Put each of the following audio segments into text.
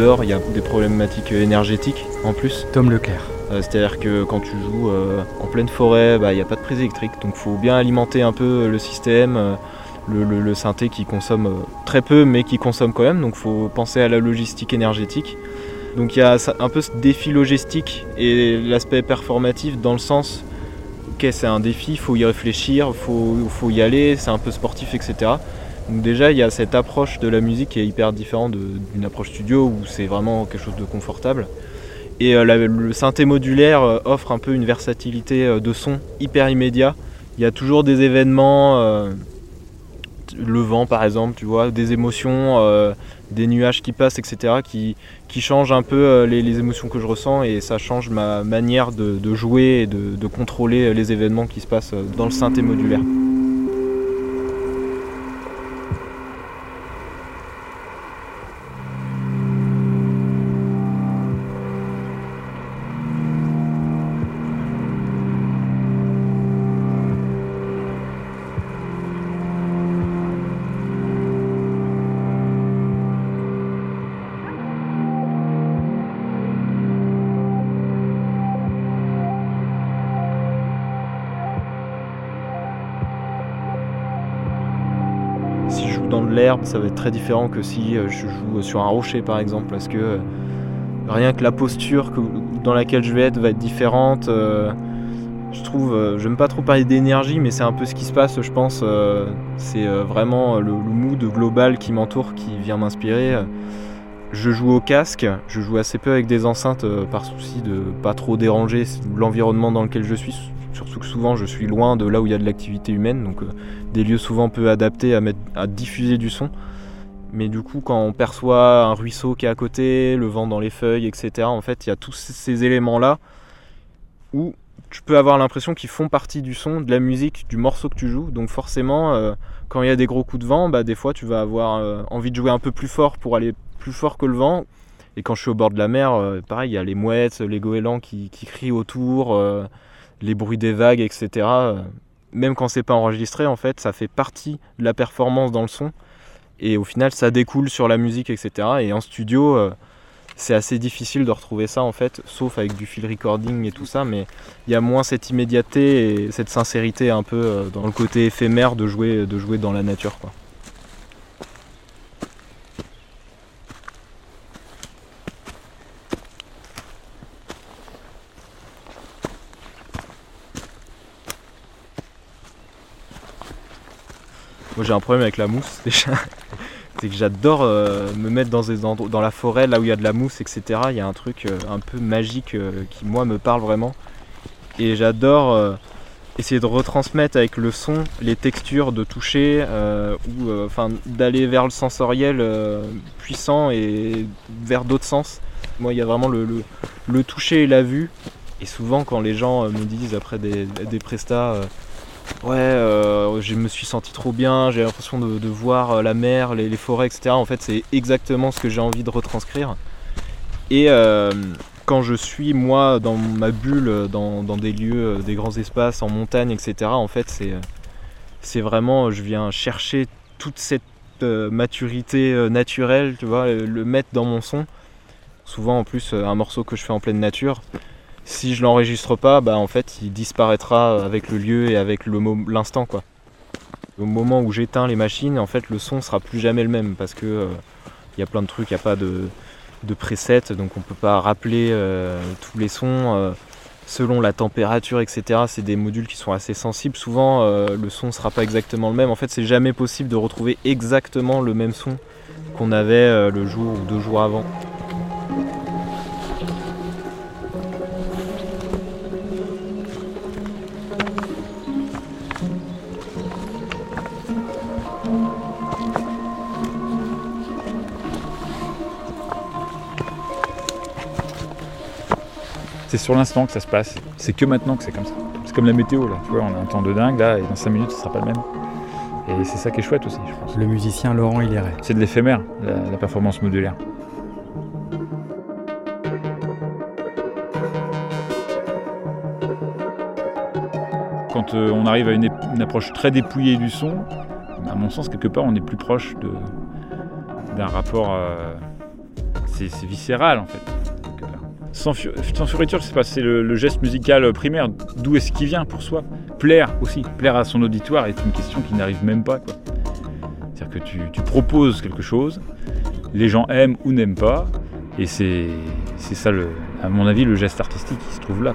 dehors, il y a des problématiques énergétiques en plus. Tom Leclerc. Euh, C'est-à-dire que quand tu joues euh, en pleine forêt, bah, il n'y a pas de prise électrique. Donc il faut bien alimenter un peu le système, euh, le, le- le synthé qui consomme euh, très peu mais qui consomme quand même. Donc il faut penser à la logistique énergétique. Donc il y a un peu ce défi logistique et l'aspect performatif dans le sens, ok c'est un défi, il faut y réfléchir, il faut, faut y aller, c'est un peu sportif, etc. Donc déjà il y a cette approche de la musique qui est hyper différente d'une approche studio où c'est vraiment quelque chose de confortable. Et euh, le synthé modulaire euh, offre un peu une versatilité euh, de son hyper immédiat. Il y a toujours des événements, le vent par exemple, tu vois, des émotions, des nuages qui passent, etc., qui, changent un peu les, émotions que je ressens et ça change ma manière de, jouer et de, de contrôler les événements qui se passent dans le synthé modulaire. Ça va être très différent que si euh, je joue sur un rocher par exemple, parce que euh, rien que la posture dans laquelle je vais être va être différente. euh, je trouve, euh, j'aime pas trop parler d'énergie, mais c'est un peu ce qui se passe, je pense. c'est vraiment le, mood global qui m'entoure qui vient m'inspirer. Je joue au casque, je joue assez peu avec des enceintes par souci de pas trop déranger l'environnement dans lequel je suis. Surtout que souvent je suis loin de là où il y a de l'activité humaine, donc euh, des lieux souvent peu adaptés à, diffuser du son. Mais du coup, quand on perçoit un ruisseau qui est à côté, le vent dans les feuilles, etc., en fait, il y a tous ces éléments-là où tu peux avoir l'impression qu'ils font partie du son, de la musique, du morceau que tu joues. Donc forcément, euh, quand il y a des gros coups de vent, bah, des fois tu vas avoir euh, envie de jouer un peu plus fort pour aller plus fort que le vent. Et quand je suis au bord de la mer, pareil, il y a les mouettes, les goélands qui, crient autour, les bruits des vagues, etc. Euh, Même quand c'est pas enregistré, en fait, ça fait partie de la performance dans le son. Et au final, ça découle sur la musique, etc. Et en studio, euh, c'est assez difficile de retrouver ça, en fait, sauf avec du field recording et tout ça. Mais il y a moins cette immédiateté et cette sincérité un peu euh, dans le côté éphémère de jouer, de jouer dans la nature, quoi. Moi j'ai un problème avec la mousse déjà. C'est que j'adore euh, me mettre dans, des endroits, dans la forêt, là où il y a de la mousse, etc. Il y a un truc euh, un peu magique euh, qui moi me parle vraiment. Et j'adore essayer de retransmettre avec le son les textures de toucher, ou enfin d'aller vers le sensoriel puissant et vers d'autres sens. Moi il y a vraiment le, toucher et la vue. Et souvent quand les gens me disent après des, des prestats Ouais, euh, je me suis senti trop bien, j'ai l'impression de, voir euh, la mer, les, forêts, etc. En fait, c'est exactement ce que j'ai envie de retranscrire. Et euh, quand je suis, moi, dans ma bulle, dans, des lieux, des grands espaces, en montagne, etc., en fait, c'est, vraiment, je viens chercher toute cette maturité naturelle, tu vois, le, mettre dans mon son. Souvent, en plus, un morceau que je fais en pleine nature, si je l'enregistre pas, bah en fait il disparaîtra avec le lieu et avec l'instant quoi. Au moment où j'éteins les machines, en fait le son sera plus jamais le même parce que euh, il y a plein de trucs, il n'y a pas de, de preset, donc on peut pas rappeler euh, tous les sons euh, selon la température, etc. C'est des modules qui sont assez sensibles. Souvent euh, le son sera pas exactement le même. En fait c'est jamais possible de retrouver exactement le même son qu'on avait euh, le jour ou deux jours avant. Sur l'instant que ça se passe. C'est que maintenant que c'est comme ça. C'est comme la météo là. Tu vois, on a un temps de dingue là et dans 5 minutes ce sera pas le même. Et c'est ça qui est chouette aussi, je pense. Le musicien Laurent Hilleret. C'est de l'éphémère, la, la performance modulaire. Quand euh, on arrive à une, approche très dépouillée du son, à mon sens, quelque part, on est plus proche d'un rapport euh, c'est viscéral en fait. Sans, sans c'est pas, c'est le, geste musical primaire. D'où est-ce qu'il vient pour soi? Plaire aussi, plaire à son auditoire est une question qui n'arrive même pas. C'est-à-dire que tu, proposes quelque chose, les gens aiment ou n'aiment pas, et c'est, ça, le, à mon avis, le geste artistique qui se trouve là.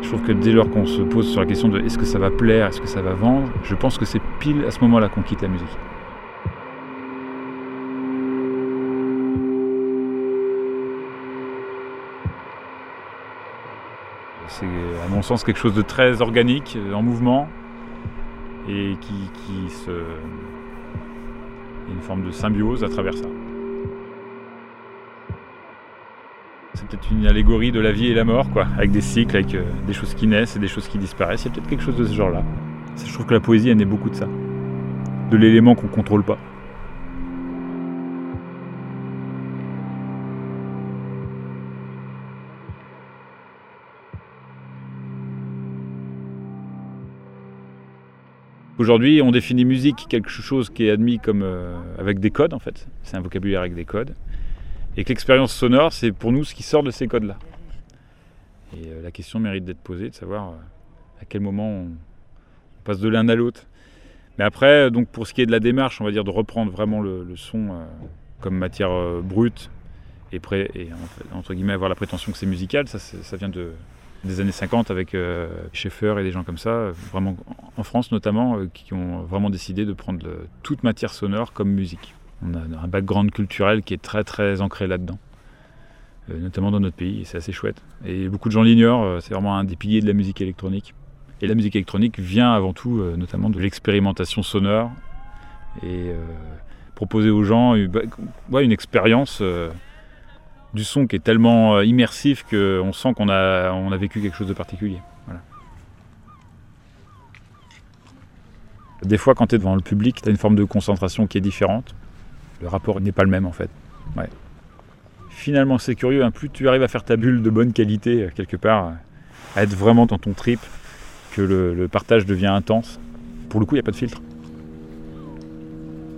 Je trouve que dès lors qu'on se pose sur la question de est-ce que ça va plaire, est-ce que ça va vendre, je pense que c'est pile à ce moment-là qu'on quitte la musique. C'est à mon sens quelque chose de très organique, euh, en mouvement, et qui, qui se... une forme de symbiose à travers ça. C'est peut-être une allégorie de la vie et la mort, quoi, avec des cycles, avec euh, des choses qui naissent et des choses qui disparaissent. Il y a peut-être quelque chose de ce genre-là. Je trouve que la poésie, elle est beaucoup de ça. De l'élément qu'on ne contrôle pas. Aujourd'hui, on définit musique quelque chose qui est admis comme euh, avec des codes en fait. C'est un vocabulaire avec des codes. Et que l'expérience sonore, c'est pour nous ce qui sort de ces codes-là. Et euh, la question mérite d'être posée, de savoir euh, à quel moment on, passe de l'un à l'autre. Mais après, donc pour ce qui est de la démarche, on va dire de reprendre vraiment le, son comme matière brute et, entre guillemets avoir la prétention que c'est musical, ça vient de, des années 50 avec euh, Schaeffer et des gens comme ça, vraiment en France notamment, euh, qui ont vraiment décidé de prendre toute matière sonore comme musique. On a un background culturel qui est très très ancré là-dedans, euh, notamment dans notre pays, et c'est assez chouette. Et beaucoup de gens l'ignorent, c'est vraiment un des piliers de la musique électronique. Et la musique électronique vient avant tout notamment de l'expérimentation sonore et proposer aux gens une expérience du son qui est tellement euh, immersif qu'on sent qu'on a, on a vécu quelque chose de particulier. Des fois, quand tu es devant le public, tu as une forme de concentration qui est différente. Le rapport n'est pas le même en fait. Finalement, c'est curieux, hein. plus tu arrives à faire ta bulle de bonne qualité, euh, quelque part, à être vraiment dans ton trip, que le, le partage devient intense. Pour le coup, il n'y a pas de filtre.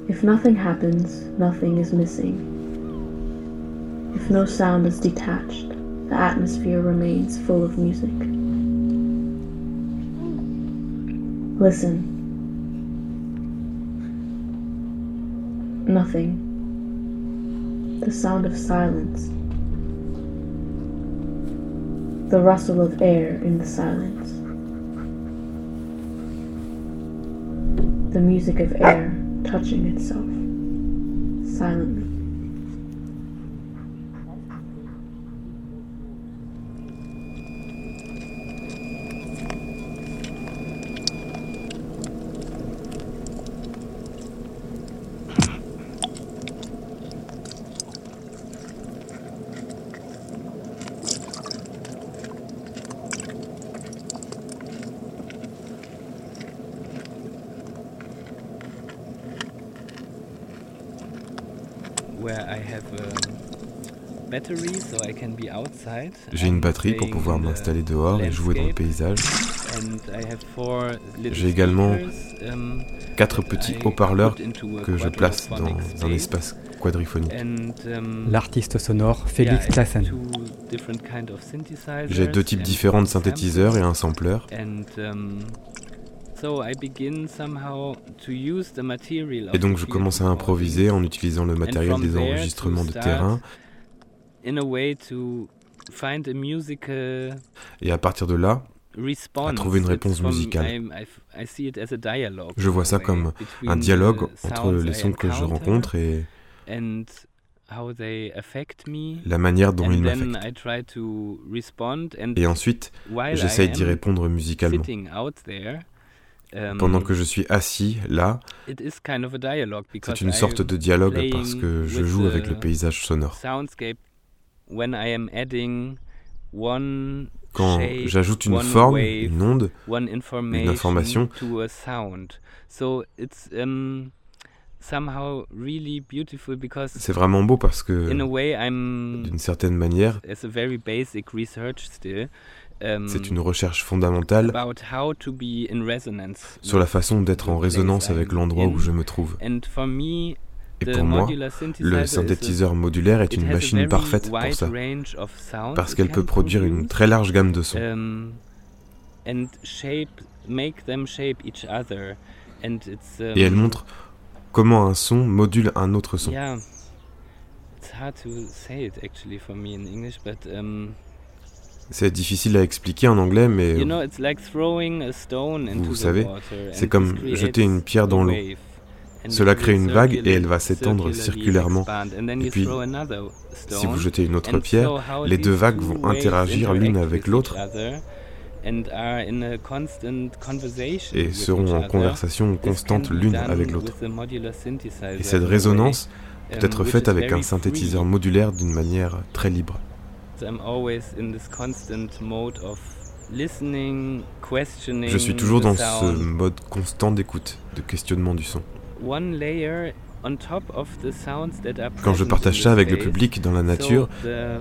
If nothing happens, nothing is missing. If no sound is detached, the atmosphere remains full of music. Listen. Nothing. The sound of silence. The rustle of air in the silence. The music of air touching itself silently. J'ai une batterie pour pouvoir m'installer dehors et jouer dans le paysage. J'ai également um, quatre petits haut-parleurs que je place dans un espace quadriphonique. Um, L'artiste sonore Félix Klassen. J'ai deux types différents de synthétiseurs et un sampler. Et donc je commence à improviser en utilisant le matériel des enregistrements de terrain. Et à partir de là, à trouver une réponse musicale. Je vois ça comme un dialogue entre les sons que je rencontre et la manière dont ils m'affectent. Et ensuite, j'essaye d'y répondre musicalement. Um, Pendant que je suis assis là, c'est une sorte de dialogue parce que je joue avec le paysage sonore. Quand j'ajoute une forme, une onde, une information, c'est vraiment beau parce que, d'une certaine manière, Um, c'est une recherche fondamentale sur la façon d'être en résonance avec l'endroit où je me trouve. Et pour moi, le synthétiseur modulaire est une machine parfaite pour ça, parce qu'elle peut produire une très large gamme de sons. Et elle montre comment un son module un autre son? C'est difficile à expliquer en anglais, mais vous savez, c'est comme jeter une pierre dans l'eau. Cela crée une vague et elle va s'étendre circulairement. Et puis, si vous jetez une autre pierre, les deux vagues vont interagir l'une avec l'autre et seront en conversation constante l'une avec l'autre. Et cette résonance peut um, être faite avec un synthétiseur modulaire d'une manière très libre. Je suis toujours dans ce mode constant d'écoute, de questionnement du son. Quand je partage ça avec le public dans la nature, uh,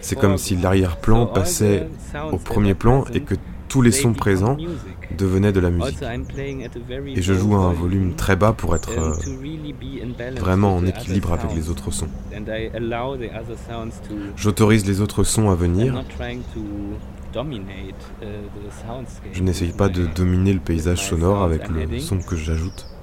c'est comme si l'arrière-plan passait au premier plan et que tous les sons présents devenaient de la musique. Et je joue à un volume très bas pour être euh, vraiment en équilibre avec les autres sons. J'autorise les autres sons à venir. Je n'essaye pas de dominer le paysage sonore avec le son que j'ajoute.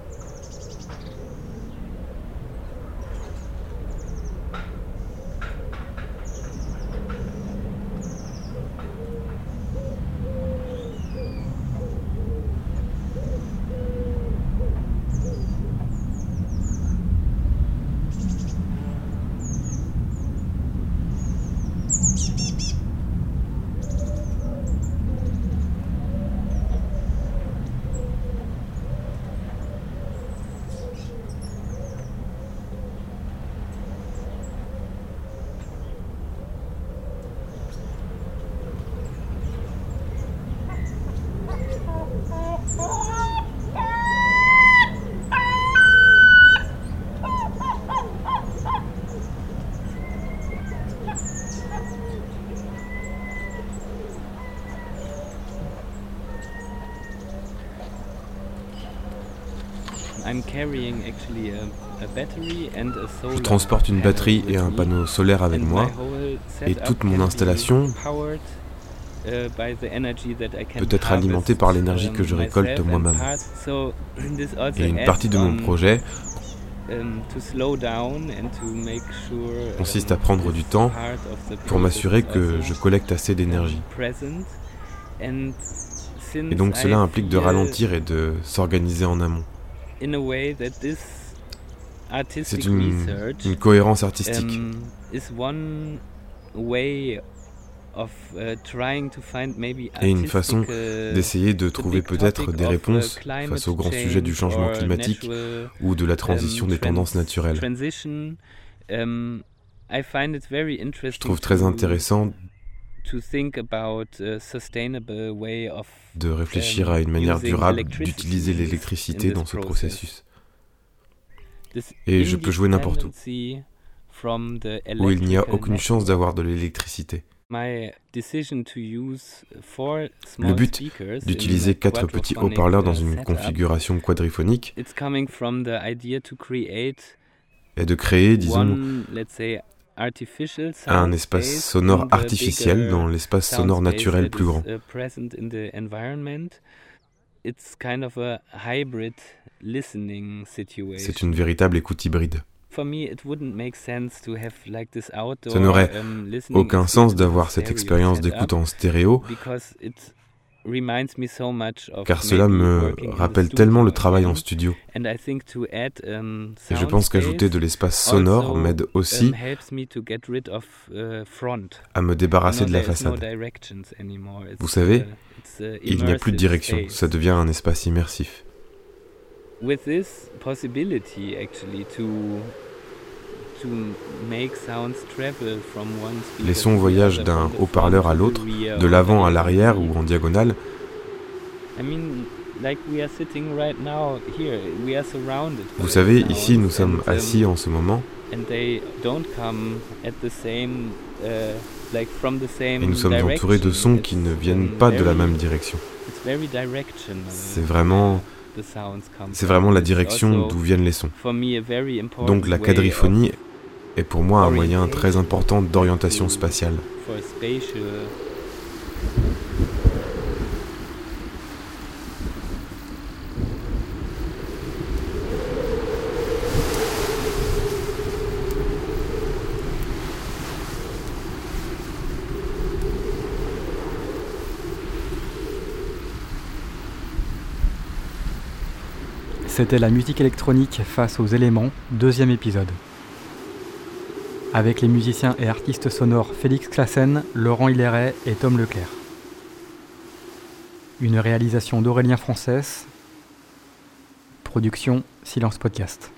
Je transporte une batterie et un panneau solaire avec moi et toute mon installation uh, peut être alimentée par l'énergie que je um, récolte moi-même. Et une partie de mon projet um, consiste à prendre du temps pour m'assurer que je collecte assez d'énergie. Et donc cela implique de ralentir et de s'organiser en amont. C'est une, cohérence artistique. Um, uh, Et une façon uh, d'essayer de trouver peut-être des réponses face au grand sujet du changement climatique ou de la transition um, des tendances naturelles. Um, Je trouve très intéressant de réfléchir à une manière durable d'utiliser l'électricité dans ce processus. Et je peux jouer n'importe où, où il n'y a aucune chance d'avoir de l'électricité. Le but d'utiliser quatre petits haut-parleurs dans une configuration quadriphonique. Est de créer, disons, un espace sonore artificiel dans l'espace sonore naturel plus grand. C'est une véritable écoute hybride. Ça n'aurait um, aucun sens d'avoir cette expérience d'écoute en stéréo, car cela me rappelle tellement le travail en studio. Um, Et je pense qu'ajouter de l'espace sonore m'aide aussi uh, à me débarrasser de la façade. Vous savez, uh, il n'y a plus de direction, ça devient un espace immersif. Les sons voyagent d'un haut-parleur à l'autre, de l'avant à l'arrière ou en diagonale. Vous savez, ici nous sommes assis en ce moment. Et nous sommes entourés de sons qui ne viennent pas de la même direction. C'est vraiment C'est vraiment la direction d'où viennent les sons. Donc la quadriphonie est pour moi un moyen très important d'orientation spatiale. C'était la musique électronique face aux éléments, deuxième épisode. Avec les musiciens et artistes sonores Félix Classen, Laurent Hilleret et Tom Leclerc. Une réalisation d'Aurélien Française. Production Silence Podcast.